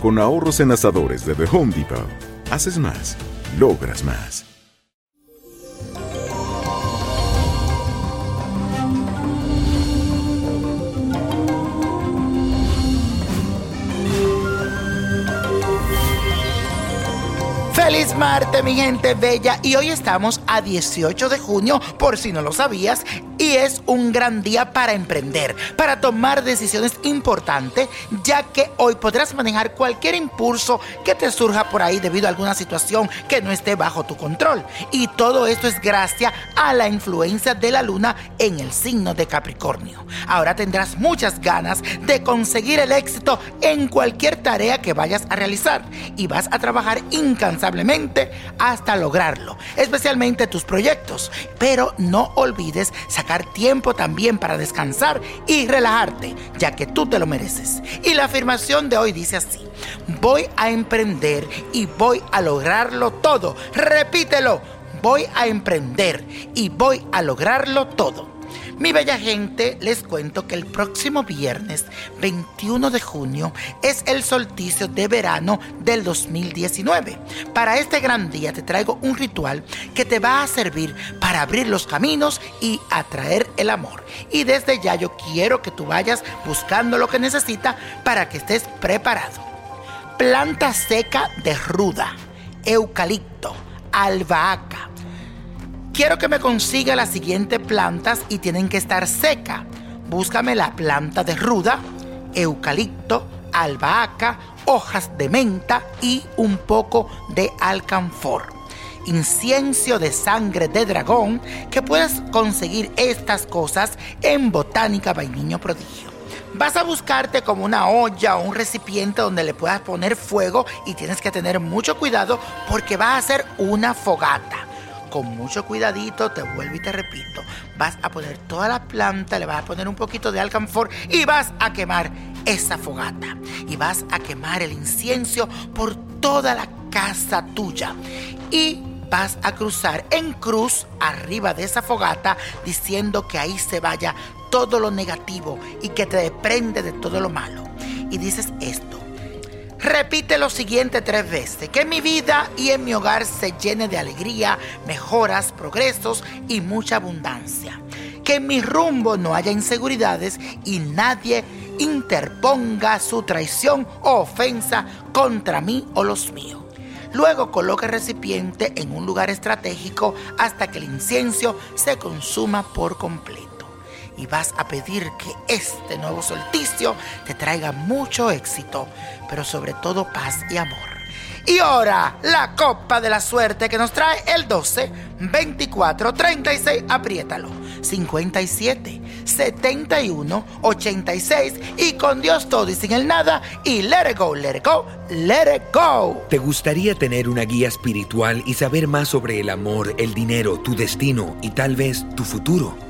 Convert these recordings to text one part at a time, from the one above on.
Con ahorros en asadores de The Home Depot. Haces más, logras más. Feliz Marte, mi gente bella. Y hoy estamos a 18 de junio, por si no lo sabías. Y es un gran día para emprender, para tomar decisiones importantes, ya que hoy podrás manejar cualquier impulso que te surja por ahí debido a alguna situación que no esté bajo tu control. Y todo esto es gracias a la influencia de la luna en el signo de Capricornio. Ahora tendrás muchas ganas de conseguir el éxito en cualquier tarea que vayas a realizar y vas a trabajar incansablemente hasta lograrlo, especialmente tus proyectos. Pero no olvides sacar tiempo también para descansar y relajarte, ya que tú te lo mereces. Y la afirmación de hoy dice así, voy a emprender y voy a lograrlo todo. Repítelo, voy a emprender y voy a lograrlo todo. Mi bella gente, les cuento que el próximo viernes 21 de junio es el solsticio de verano del 2019. Para este gran día te traigo un ritual que te va a servir para abrir los caminos y atraer el amor. Y desde ya yo quiero que tú vayas buscando lo que necesitas para que estés preparado. Planta seca de ruda, eucalipto, albahaca Quiero que me consiga las siguientes plantas y tienen que estar secas. Búscame la planta de ruda, eucalipto, albahaca, hojas de menta y un poco de alcanfor. Incienso de sangre de dragón, que puedes conseguir estas cosas en Botánica by Niño Prodigio. Vas a buscarte como una olla o un recipiente donde le puedas poner fuego y tienes que tener mucho cuidado porque va a ser una fogata con mucho cuidadito, te vuelvo y te repito, vas a poner toda la planta, le vas a poner un poquito de alcanfor y vas a quemar esa fogata. Y vas a quemar el incienso por toda la casa tuya. Y vas a cruzar en cruz arriba de esa fogata diciendo que ahí se vaya todo lo negativo y que te desprende de todo lo malo. Y dices esto. Repite lo siguiente tres veces, que mi vida y en mi hogar se llene de alegría, mejoras, progresos y mucha abundancia. Que en mi rumbo no haya inseguridades y nadie interponga su traición o ofensa contra mí o los míos. Luego coloca el recipiente en un lugar estratégico hasta que el incienso se consuma por completo y vas a pedir que este nuevo solsticio te traiga mucho éxito, pero sobre todo paz y amor. Y ahora, la copa de la suerte que nos trae el 12, 24, 36, apriétalo, 57, 71, 86 y con Dios todo y sin el nada y let it go, let it go, let it go. ¿Te gustaría tener una guía espiritual y saber más sobre el amor, el dinero, tu destino y tal vez tu futuro?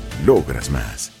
logras más.